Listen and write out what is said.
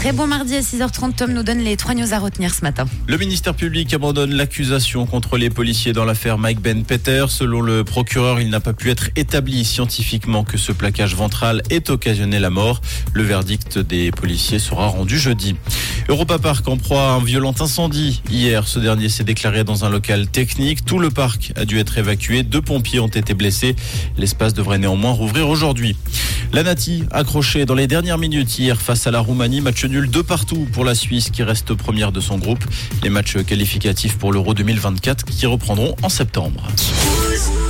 Très bon mardi à 6h30. Tom nous donne les trois news à retenir ce matin. Le ministère public abandonne l'accusation contre les policiers dans l'affaire Mike Ben Peter. Selon le procureur, il n'a pas pu être établi scientifiquement que ce plaquage ventral ait occasionné la mort. Le verdict des policiers sera rendu jeudi. Europa Park en proie à un violent incendie. Hier, ce dernier s'est déclaré dans un local technique. Tout le parc a dû être évacué. Deux pompiers ont été blessés. L'espace devrait néanmoins rouvrir aujourd'hui. La Nati accrochée dans les dernières minutes hier face à la Roumanie. Match nul de partout pour la Suisse qui reste première de son groupe. Les matchs qualificatifs pour l'Euro 2024 qui reprendront en septembre.